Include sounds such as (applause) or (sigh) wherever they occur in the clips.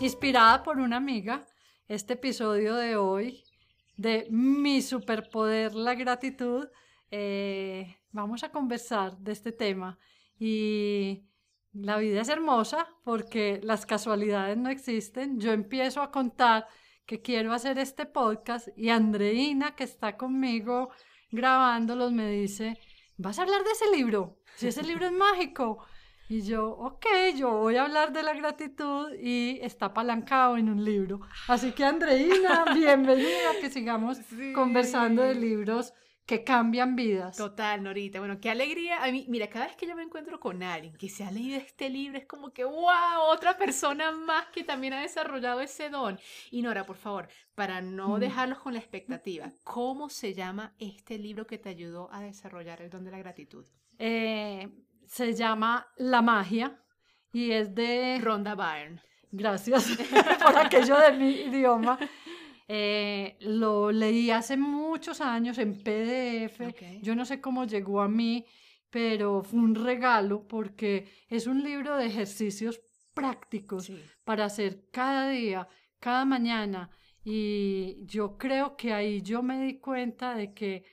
Inspirada por una amiga, este episodio de hoy de mi superpoder, la gratitud, eh, vamos a conversar de este tema. Y la vida es hermosa porque las casualidades no existen. Yo empiezo a contar que quiero hacer este podcast y Andreina, que está conmigo grabándolos, me dice, ¿vas a hablar de ese libro? Si ese libro es mágico. Y yo, ok, yo voy a hablar de la gratitud y está apalancado en un libro. Así que Andreina, (laughs) bienvenida, que sigamos conversando de libros que cambian vidas. Total, Norita. Bueno, qué alegría. A mí, mira, cada vez que yo me encuentro con alguien que se ha leído este libro, es como que, wow, otra persona más que también ha desarrollado ese don. Y Nora, por favor, para no dejarlos con la expectativa, ¿cómo se llama este libro que te ayudó a desarrollar el don de la gratitud? Eh, se llama La magia y es de... Ronda Byrne. Gracias (laughs) por aquello de mi idioma. Eh, lo leí hace muchos años en PDF. Yo no sé cómo llegó a mí, pero fue un regalo porque es un libro de ejercicios prácticos para hacer cada día, cada mañana. Y yo creo que ahí yo me di cuenta de que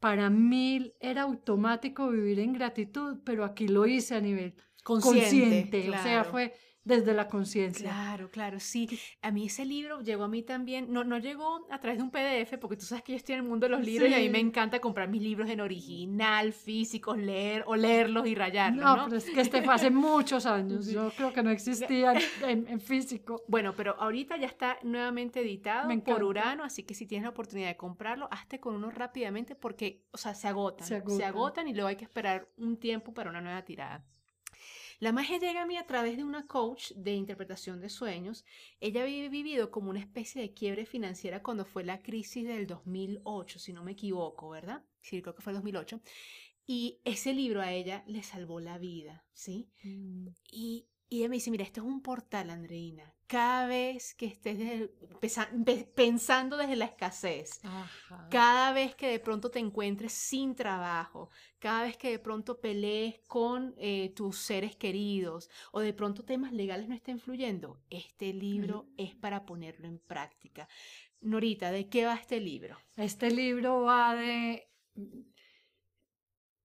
para mí era automático vivir en gratitud, pero aquí lo hice a nivel consciente. O sea, fue desde la conciencia. Claro, claro, sí. A mí ese libro llegó a mí también, no, no llegó a través de un PDF, porque tú sabes que yo estoy en el mundo de los libros y a mí me encanta comprar mis libros en original, físicos, leer o leerlos y rayarlos. No, pero es que este fue hace muchos años, yo creo que no existía en, físico. Bueno, pero ahorita ya está nuevamente editado por Urano, así que si tienes la oportunidad de comprarlo, hazte con uno rápidamente porque, o sea, se agotan, se agotan, se agotan y luego hay que esperar un tiempo para una nueva tirada. La magia llega a mí a través de una coach de interpretación de sueños. Ella había vivido como una especie de quiebre financiera cuando fue la crisis del 2008, si no me equivoco, ¿verdad? Sí, creo que fue el 2008. Y ese libro a ella le salvó la vida, ¿sí? Mm. Y y ella me dice, mira, esto es un portal, Andreina. Cada vez que estés pensando desde la escasez, cada vez que de pronto te encuentres sin trabajo, cada vez que de pronto pelees con eh, tus seres queridos o de pronto temas legales no estén fluyendo, este libro es para ponerlo en práctica. Norita, ¿de qué va este libro? Este libro va de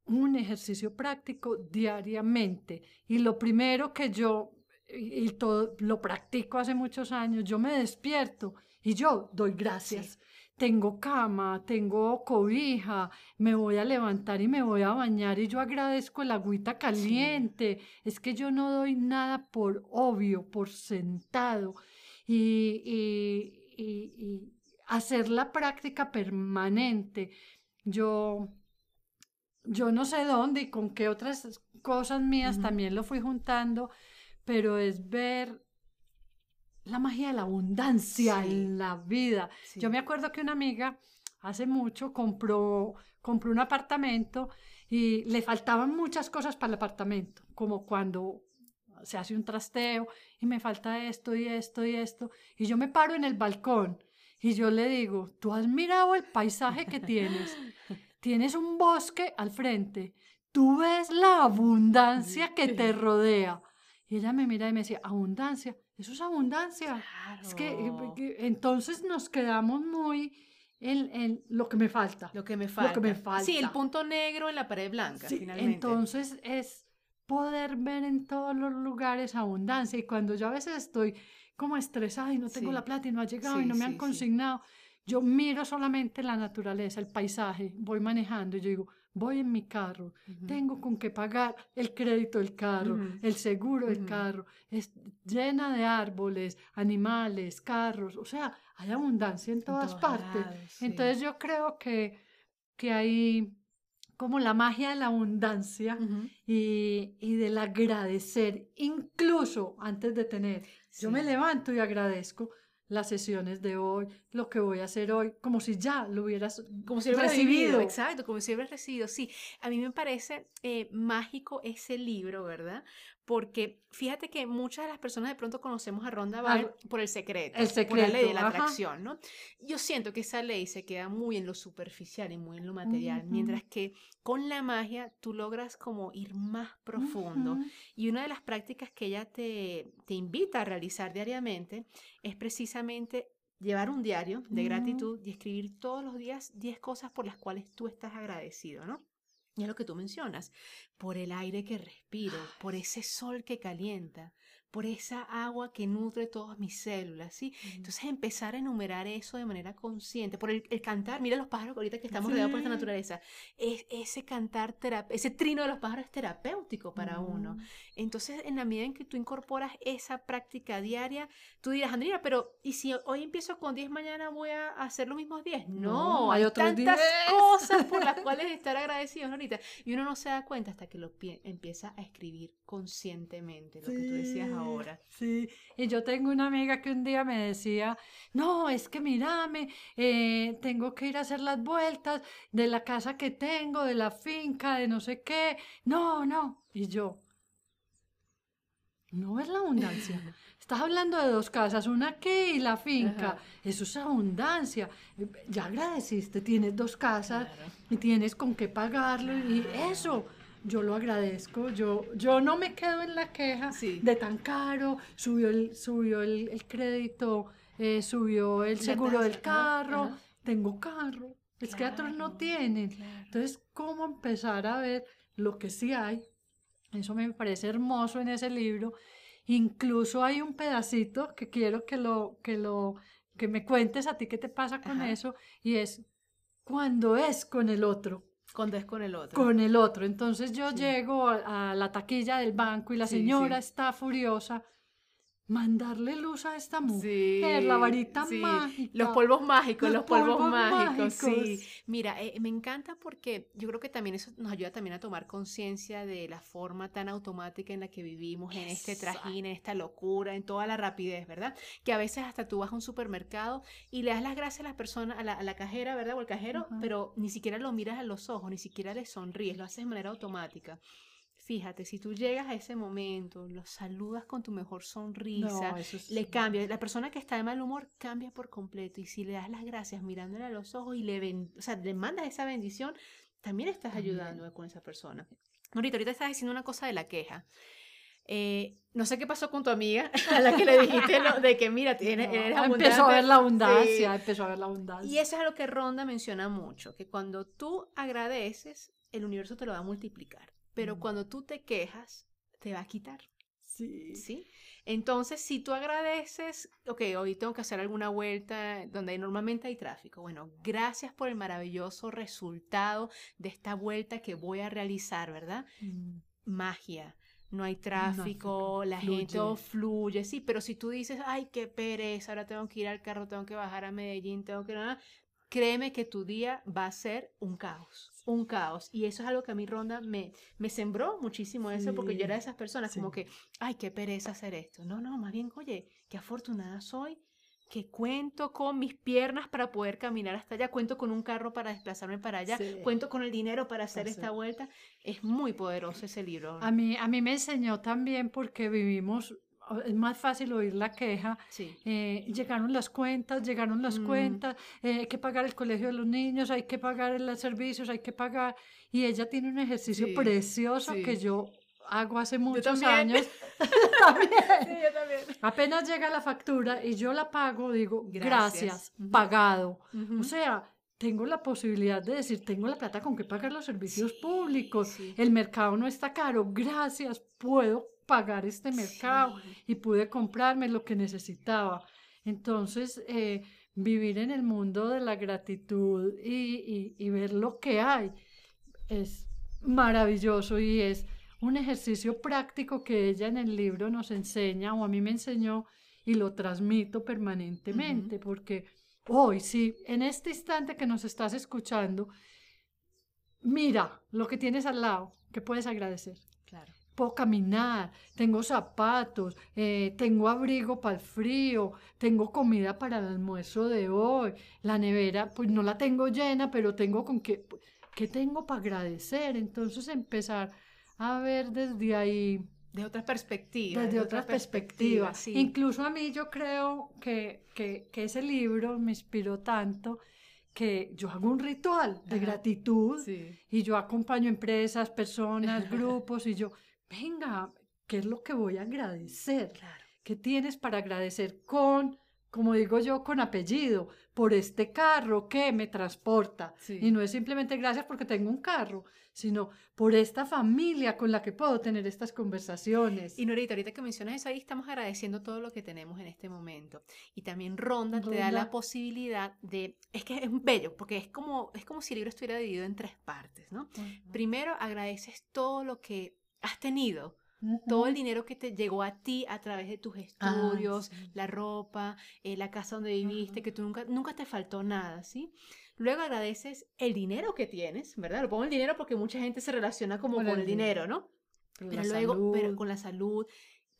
un ejercicio práctico diariamente. Y lo primero que yo, y todo lo practico hace muchos años, yo me despierto y yo doy gracias. Tengo cama, tengo cobija, me voy a levantar y me voy a bañar y yo agradezco el agüita caliente. Es que yo no doy nada por obvio, por sentado. y, y, y hacer la práctica permanente. Yo yo no sé dónde y con qué otras cosas mías también lo fui juntando, pero es ver la magia de la abundancia en la vida. Yo me acuerdo que una amiga hace mucho compró, compró un apartamento y le faltaban muchas cosas para el apartamento, como cuando se hace un trasteo y me falta esto y esto y esto. Y yo me paro en el balcón y yo le digo, ¿tú has mirado el paisaje que tienes? (laughs) tienes un bosque al frente, tú ves la abundancia que te rodea. Y ella me mira y me decía, abundancia, eso es abundancia. Es que, entonces nos quedamos muy en, lo que me falta. Lo que me falta. Lo que me falta. Sí, el punto negro en la pared blanca, finalmente. Entonces es poder ver en todos los lugares abundancia. Y cuando yo a veces estoy como estresada y no tengo la plata y no ha llegado y no me han consignado, yo miro solamente la naturaleza, el paisaje, voy manejando y yo digo, voy en mi carro, tengo con qué pagar el crédito del carro, el seguro del carro, es llena de árboles, animales, carros, o sea, hay abundancia en todas partes. Entonces yo creo que, que hay como la magia de la abundancia y, y del agradecer, incluso antes de tener. Yo me levanto y agradezco las sesiones de hoy, lo que voy a hacer hoy, como si ya lo hubieras como si hubieras recibido. Exacto, como si hubieras recibido. Sí, a mí me parece eh, mágico ese libro, ¿verdad? Porque fíjate que muchas de las personas de pronto conocemos a Ronda Byrne por el secreto, el secreto, por la ley de la atracción, ¿no? Yo siento que esa ley se queda muy en lo superficial y muy en lo material, mientras que con la magia tú logras como ir más profundo. Y una de las prácticas que ella te, te invita a realizar diariamente es precisamente llevar un diario de gratitud y escribir todos los días 10 cosas por las cuales tú estás agradecido, ¿no? Y es lo que tú mencionas, por el aire que respiro, por ese sol que calienta, por esa agua que nutre todas mis células, ¿sí? Entonces empezar a enumerar eso de manera consciente, por el, cantar, mira los pájaros ahorita que estamos rodeados por esta naturaleza, es, ese cantar, ese trino de los pájaros es terapéutico para uno. Mm. Entonces, en la medida en que tú incorporas esa práctica diaria, tú dirás, Andrea, pero ¿y si hoy empiezo con 10, mañana voy a hacer los mismos 10? No, hay, tantas cosas por las (laughs) cuales estar agradecidos ahorita. Y uno no se da cuenta hasta que lo empieza a escribir conscientemente, lo que tú decías ahora. Sí, y yo tengo una amiga que un día me decía, no, es que mírame, eh, tengo que ir a hacer las vueltas de la casa que tengo, de la finca, de no sé qué. No, no. Y yo, no es la abundancia. (laughs) Estás hablando de dos casas, una aquí y la finca. Eso es abundancia. Ya agradeciste, tienes dos casas y tienes con qué pagarlo y eso yo lo agradezco, yo, yo no me quedo en la queja de tan caro, subió el, subió el, crédito, eh, subió el seguro del carro, tengo carro, es que otros no tienen. Entonces, ¿cómo empezar a ver lo que sí hay? Eso me parece hermoso en ese libro. Incluso hay un pedacito que quiero que lo, que lo, que me cuentes a ti qué te pasa con eso, y es cuando es con el otro. Cuando es con el otro. Con el otro. Entonces yo llego a, la taquilla del banco y la señora está furiosa mandarle luz a esta mujer, la varita mágica. Los polvos mágicos, los, polvos, mágicos, sí. Mira, eh, me encanta porque yo creo que también eso nos ayuda también a tomar conciencia de la forma tan automática en la que vivimos, en este trajín, en esta locura, en toda la rapidez, ¿verdad? Que a veces hasta tú vas a un supermercado y le das las gracias a las personas, a la, cajera, ¿verdad? O al cajero, pero ni siquiera lo miras a los ojos, ni siquiera le sonríes, lo haces de manera automática. Fíjate, si tú llegas a ese momento, lo saludas con tu mejor sonrisa, le cambia. La persona que está de mal humor cambia por completo. Y si le das las gracias mirándole a los ojos y le, ven, o sea, le mandas esa bendición, también estás ayudando con esa persona. Ahorita, ahorita estás diciendo una cosa de la queja. Eh, no sé qué pasó con tu amiga (laughs) a la que le dijiste de que mira, tienes, Empezó a ver la abundancia, empezó a ver la abundancia. Y eso es lo que Ronda menciona mucho, que cuando tú agradeces, el universo te lo va a multiplicar. Pero cuando tú te quejas, te va a quitar. Sí. ¿Sí? Entonces, si tú agradeces, ok, hoy tengo que hacer alguna vuelta donde normalmente hay tráfico. Bueno, gracias por el maravilloso resultado de esta vuelta que voy a realizar, ¿verdad? Mm. Magia. No hay tráfico, la gente fluye, sí, pero si tú dices, ay, qué pereza, ahora tengo que ir al carro, tengo que bajar a Medellín, tengo que nada, créeme que tu día va a ser un caos, un caos. Y eso es algo que a mí Ronda me, me sembró muchísimo eso, porque yo era de esas personas como que, ay, qué pereza hacer esto. No, no, más bien, oye, qué afortunada soy que cuento con mis piernas para poder caminar hasta allá, cuento con un carro para desplazarme para allá, cuento con el dinero para hacer esta vuelta. Es muy poderoso ese libro. A mí, a mí me enseñó también porque vivimos es más fácil oír la queja. Eh, llegaron las cuentas, llegaron las mm. cuentas, eh, hay que pagar el colegio de los niños, hay que pagar los servicios, hay que pagar. Y ella tiene un ejercicio precioso que yo hago hace muchos años. (laughs) (laughs) también. Sí, yo también. Apenas llega la factura y yo la pago, digo, gracias, pagado. O sea, tengo la posibilidad de decir, tengo la plata con que pagar los servicios públicos, el mercado no está caro, gracias, puedo pagar este mercado y pude comprarme lo que necesitaba. Entonces, eh, vivir en el mundo de la gratitud y, y, ver lo que hay es maravilloso y es un ejercicio práctico que ella en el libro nos enseña o a mí me enseñó y lo transmito permanentemente porque hoy, sí, en este instante que nos estás escuchando, mira lo que tienes al lado, que puedes agradecer. Claro puedo caminar, tengo zapatos, eh, tengo abrigo para el frío, tengo comida para el almuerzo de hoy, la nevera, pues no la tengo llena, pero tengo con qué, ¿qué tengo para agradecer? Entonces empezar a ver desde ahí. De otras perspectivas. Desde otras perspectivas. Incluso a mí yo creo que, que, que ese libro me inspiró tanto que yo hago un ritual de gratitud y yo acompaño empresas, personas, (laughs) grupos y yo, venga, ¿qué es lo que voy a agradecer? ¿Qué tienes para agradecer con, como digo yo, con apellido, por este carro que me transporta? Y no es simplemente gracias porque tengo un carro, sino por esta familia con la que puedo tener estas conversaciones. Y Norita, ahorita que mencionas eso ahí, estamos agradeciendo todo lo que tenemos en este momento. Y también Ronda, te da la posibilidad de, es que es bello, porque es como, es como si el libro estuviera dividido en tres partes, ¿no? Primero agradeces todo lo que has tenido, todo el dinero que te llegó a ti a través de tus ah, estudios, la ropa, eh, la casa donde viviste, que tú nunca, nunca te faltó nada, ¿sí? Luego agradeces el dinero que tienes, ¿verdad? Lo pongo el dinero porque mucha gente se relaciona como con, el dinero, ¿no? Pero luego, pero con la salud,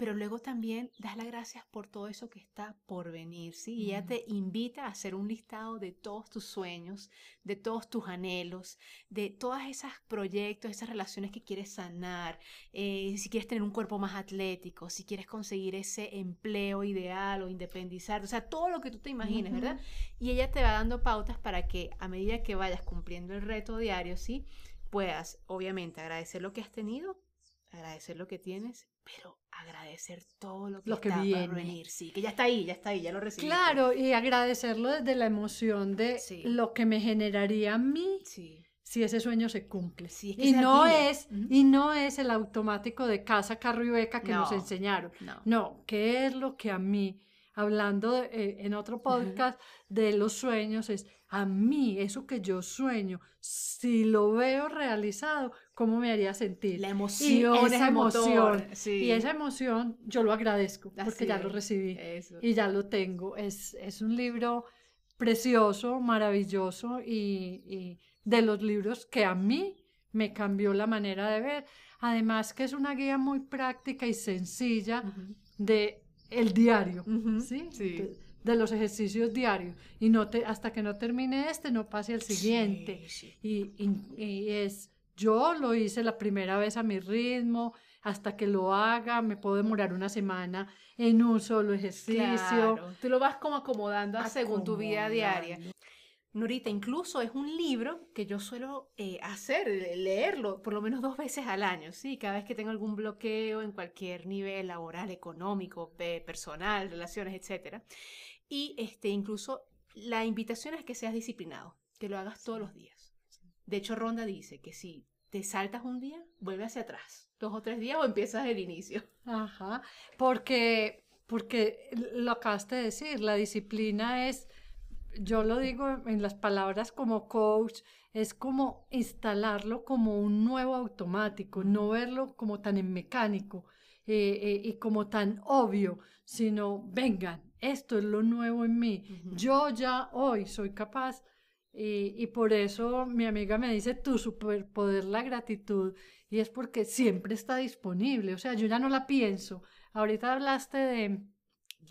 pero luego también das las gracias por todo eso que está por venir, ¿sí? Y ella te invita a hacer un listado de todos tus sueños, de todos tus anhelos, de todos esos proyectos, esas relaciones que quieres sanar, eh, si quieres tener un cuerpo más atlético, si quieres conseguir ese empleo ideal o independizar, o sea, todo lo que tú te imagines, ¿verdad? Y ella te va dando pautas para que a medida que vayas cumpliendo el reto diario, ¿sí? Puedas, obviamente, agradecer lo que has tenido, agradecer lo que tienes, pero agradecer todo lo que, lo que está viene. venir, sí, que ya está ahí, ya está ahí, ya lo recibí. Claro, y agradecerlo desde la emoción de lo que me generaría a mí si ese sueño se cumple. y no es y no es el automático de casa, carro y beca que nos enseñaron. No. no, ¿qué es lo que a mí hablando eh, en otro podcast de los sueños es a mí eso que yo sueño, si lo veo realizado, ¿cómo me haría sentir? La emoción, y esa emoción. Y esa emoción yo lo agradezco porque ya lo recibí y ya lo tengo. Es, es un libro precioso, maravilloso y, de los libros que a mí me cambió la manera de ver. Además que es una guía muy práctica y sencilla de el diario, ¿sí? sí de los ejercicios diarios y no te, hasta que no termine este no pase al siguiente. Y, y, es, yo lo hice la primera vez a mi ritmo, hasta que lo haga me puedo demorar una semana en un solo ejercicio. Claro, tú lo vas como acomodando según tu vida diaria. Norita, incluso es un libro que yo suelo eh, hacer, leerlo por lo menos dos veces al año, ¿sí? Cada vez que tengo algún bloqueo en cualquier nivel laboral, económico, personal, relaciones, etc. Y este, incluso la invitación es que seas disciplinado, que lo hagas todos los días. De hecho, Ronda dice que si te saltas un día, vuelve hacia atrás, dos o tres días o empiezas el inicio. Ajá, porque, porque lo acabaste de decir, la disciplina es, yo lo digo en las palabras como coach, es como instalarlo como un nuevo automático, no verlo como tan en mecánico eh, eh, y como tan obvio, sino vengan, esto es lo nuevo en mí. Yo ya hoy soy capaz y, por eso mi amiga me dice tu superpoder, la gratitud, y es porque siempre está disponible, o sea, yo ya no la pienso. Ahorita hablaste de,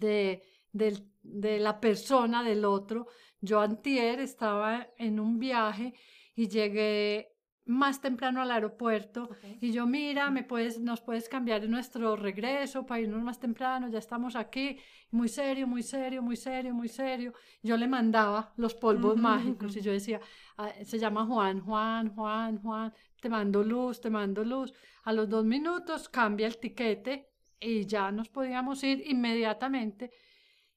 de, de, de la persona, del otro. Yo antier estaba en un viaje y llegué más temprano al aeropuerto y yo, mira, me puedes, nos puedes cambiar nuestro regreso para irnos más temprano, ya estamos aquí, muy serio, muy serio, muy serio, muy serio. Yo le mandaba los polvos mágicos y yo decía, ah, se llama Juan, Juan, Juan, Juan, te mando luz, te mando luz. A los dos minutos cambia el tiquete y ya nos podíamos ir inmediatamente.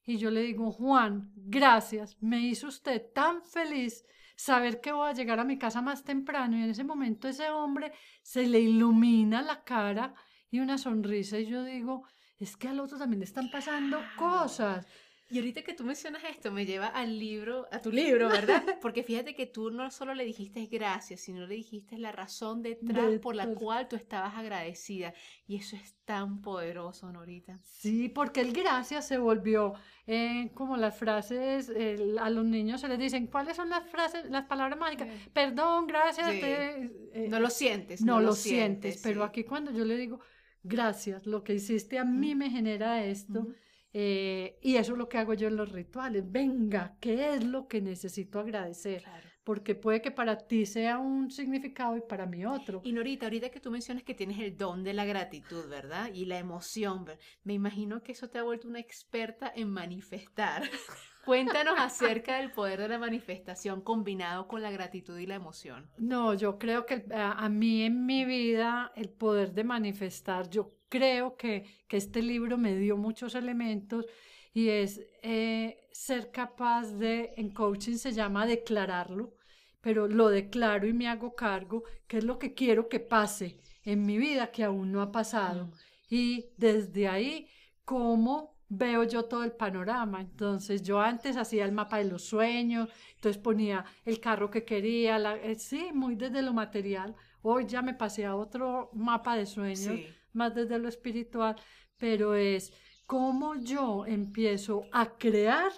Y yo le digo, Juan, gracias, me hizo usted tan feliz saber que voy a llegar a mi casa más temprano y en ese momento ese hombre se le ilumina la cara y una sonrisa y yo digo, es que al otro también le están pasando cosas. Y ahorita que tú mencionas esto, me lleva al libro, a tu libro, (laughs) ¿verdad? Porque fíjate que tú no solo le dijiste gracias, sino le dijiste la razón detrás por la cual tú estabas agradecida. Y eso es tan poderoso, Norita. Sí, porque el gracias se volvió eh, como las frases, a los niños se les dicen, ¿cuáles son las frases, las palabras mágicas? Perdón, gracias. Eh, no lo sientes. No, lo, sientes, pero aquí cuando yo le digo, gracias, lo que hiciste a mí me genera esto. Eh, y eso es lo que hago yo en los rituales. Venga, ¿qué es lo que necesito agradecer? Porque puede que para ti sea un significado y para mí otro. Y Norita, ahorita que tú mencionas que tienes el don de la gratitud, ¿verdad? Y la emoción, me imagino que eso te ha vuelto una experta en manifestar. (laughs) Cuéntanos acerca del poder de la manifestación combinado con la gratitud y la emoción. No, yo creo que a, mí en mi vida el poder de manifestar, yo creo que, que este libro me dio muchos elementos y es eh, ser capaz de, en coaching se llama declararlo, pero lo declaro y me hago cargo, que es lo que quiero que pase en mi vida que aún no ha pasado. Mm. Y desde ahí, cómo veo yo todo el panorama. Entonces yo antes hacía el mapa de los sueños, entonces ponía el carro que quería, la, eh, sí, muy desde lo material. Hoy ya me pasé a otro mapa de sueños, más desde lo espiritual, pero es cómo yo empiezo a crear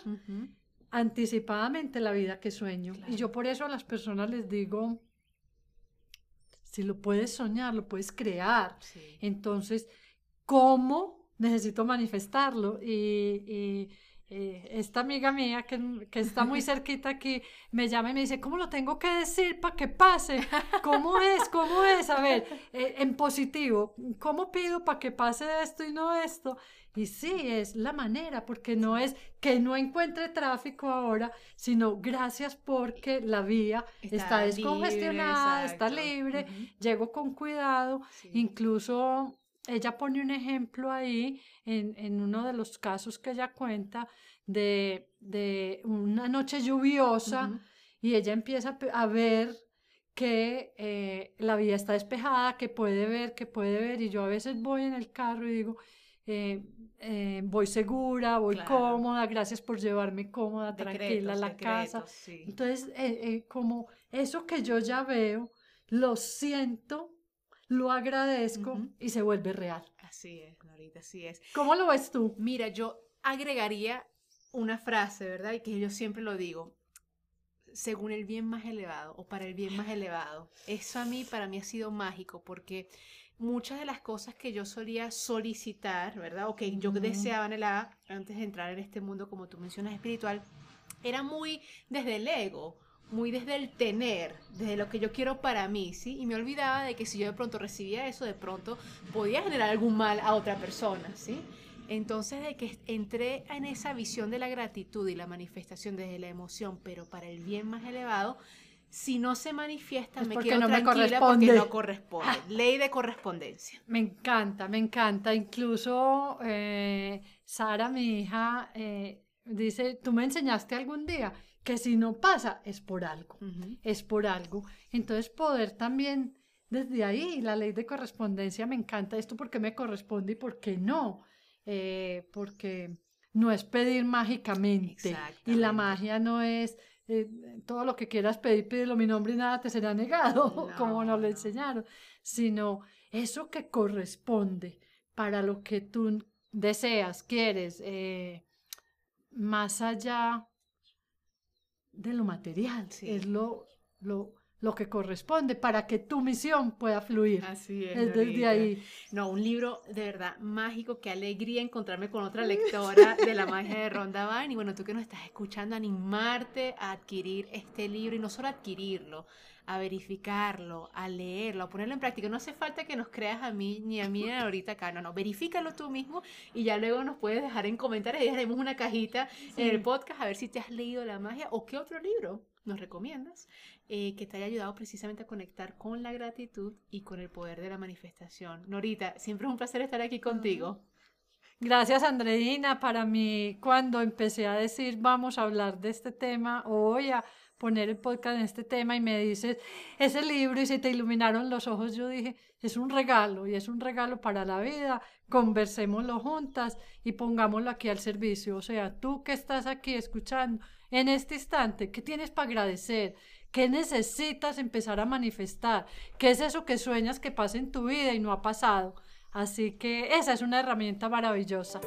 anticipadamente la vida que sueño. Y yo por eso a las personas les digo, si lo puedes soñar, lo puedes crear. Entonces, ¿cómo necesito manifestarlo. Y, eh, esta amiga mía que, que, está muy (laughs) cerquita aquí me llama y me dice, ¿cómo lo tengo que decir para que pase? ¿Cómo es? ¿Cómo es? A ver, eh, en positivo, ¿cómo pido para que pase esto y no esto? Y sí, es la manera, porque no es que no encuentre tráfico ahora, sino gracias porque la vía está, descongestionada, está libre, llego con cuidado, incluso ella pone un ejemplo ahí en, uno de los casos que ella cuenta de, una noche lluviosa y ella empieza a ver que eh, la vía está despejada, que puede ver, que puede ver, y yo a veces voy en el carro y digo, eh, eh, voy segura, voy cómoda, gracias por llevarme cómoda, tranquila a la casa. Entonces, como eso que yo ya veo, lo siento lo agradezco y se vuelve real. Así es, Norita, así es. ¿Cómo lo ves tú? Mira, yo agregaría una frase, ¿verdad? Y que yo siempre lo digo, según el bien más elevado o para el bien más elevado. Eso a mí, para mí ha sido mágico porque muchas de las cosas que yo solía solicitar, ¿verdad? O que yo deseaba en antes de entrar en este mundo, como tú mencionas, espiritual, era muy desde el ego muy desde el tener, desde lo que yo quiero para mí, ¿sí? Y me olvidaba de que si yo de pronto recibía eso, de pronto podía generar algún mal a otra persona, ¿sí? Entonces, de que entré en esa visión de la gratitud y la manifestación desde la emoción, pero para el bien más elevado, si no se manifiesta, me quedo no tranquila porque no corresponde. Ley de correspondencia. Me encanta, me encanta. Incluso eh, Sara, mi hija, eh, dice, tú me enseñaste algún día que si no pasa es por algo, es por algo. Entonces poder también desde ahí, la ley de correspondencia me encanta esto porque me corresponde y por qué no, eh, porque no es pedir mágicamente y la magia no es eh, todo lo que quieras pedir, pídelo mi nombre y nada te será negado, (laughs) como nos lo enseñaron, sino eso que corresponde para lo que tú deseas, quieres, eh, más allá de lo material, es lo, lo, lo que corresponde para que tu misión pueda fluir. Así es. desde ahí. No, un libro de verdad mágico, qué alegría encontrarme con otra (laughs) lectora de la magia de Ronda Vine. Y bueno, tú que nos estás escuchando, animarte a adquirir este libro y no solo adquirirlo, a verificarlo, a leerlo, a ponerlo en práctica. No hace falta que nos creas a mí ni a mí (laughs) ahorita acá, no, no, verifícalo tú mismo y ya luego nos puedes dejar en comentarios y haremos una cajita en el podcast a ver si te has leído La magia o qué otro libro nos recomiendas eh, que te haya ayudado precisamente a conectar con la gratitud y con el poder de la manifestación. Norita, siempre es un placer estar aquí contigo. Gracias, Andreina. Para mí, cuando empecé a decir vamos a hablar de este tema, a poner el podcast en este tema y me dices ese libro y se te iluminaron los ojos, yo dije, es un regalo y es un regalo para la vida, conversémoslo juntas y pongámoslo aquí al servicio. O sea, tú que estás aquí escuchando en este instante, ¿qué tienes para agradecer? ¿Qué necesitas empezar a manifestar? ¿Qué es eso que sueñas que pase en tu vida y no ha pasado? Así que esa es una herramienta maravillosa.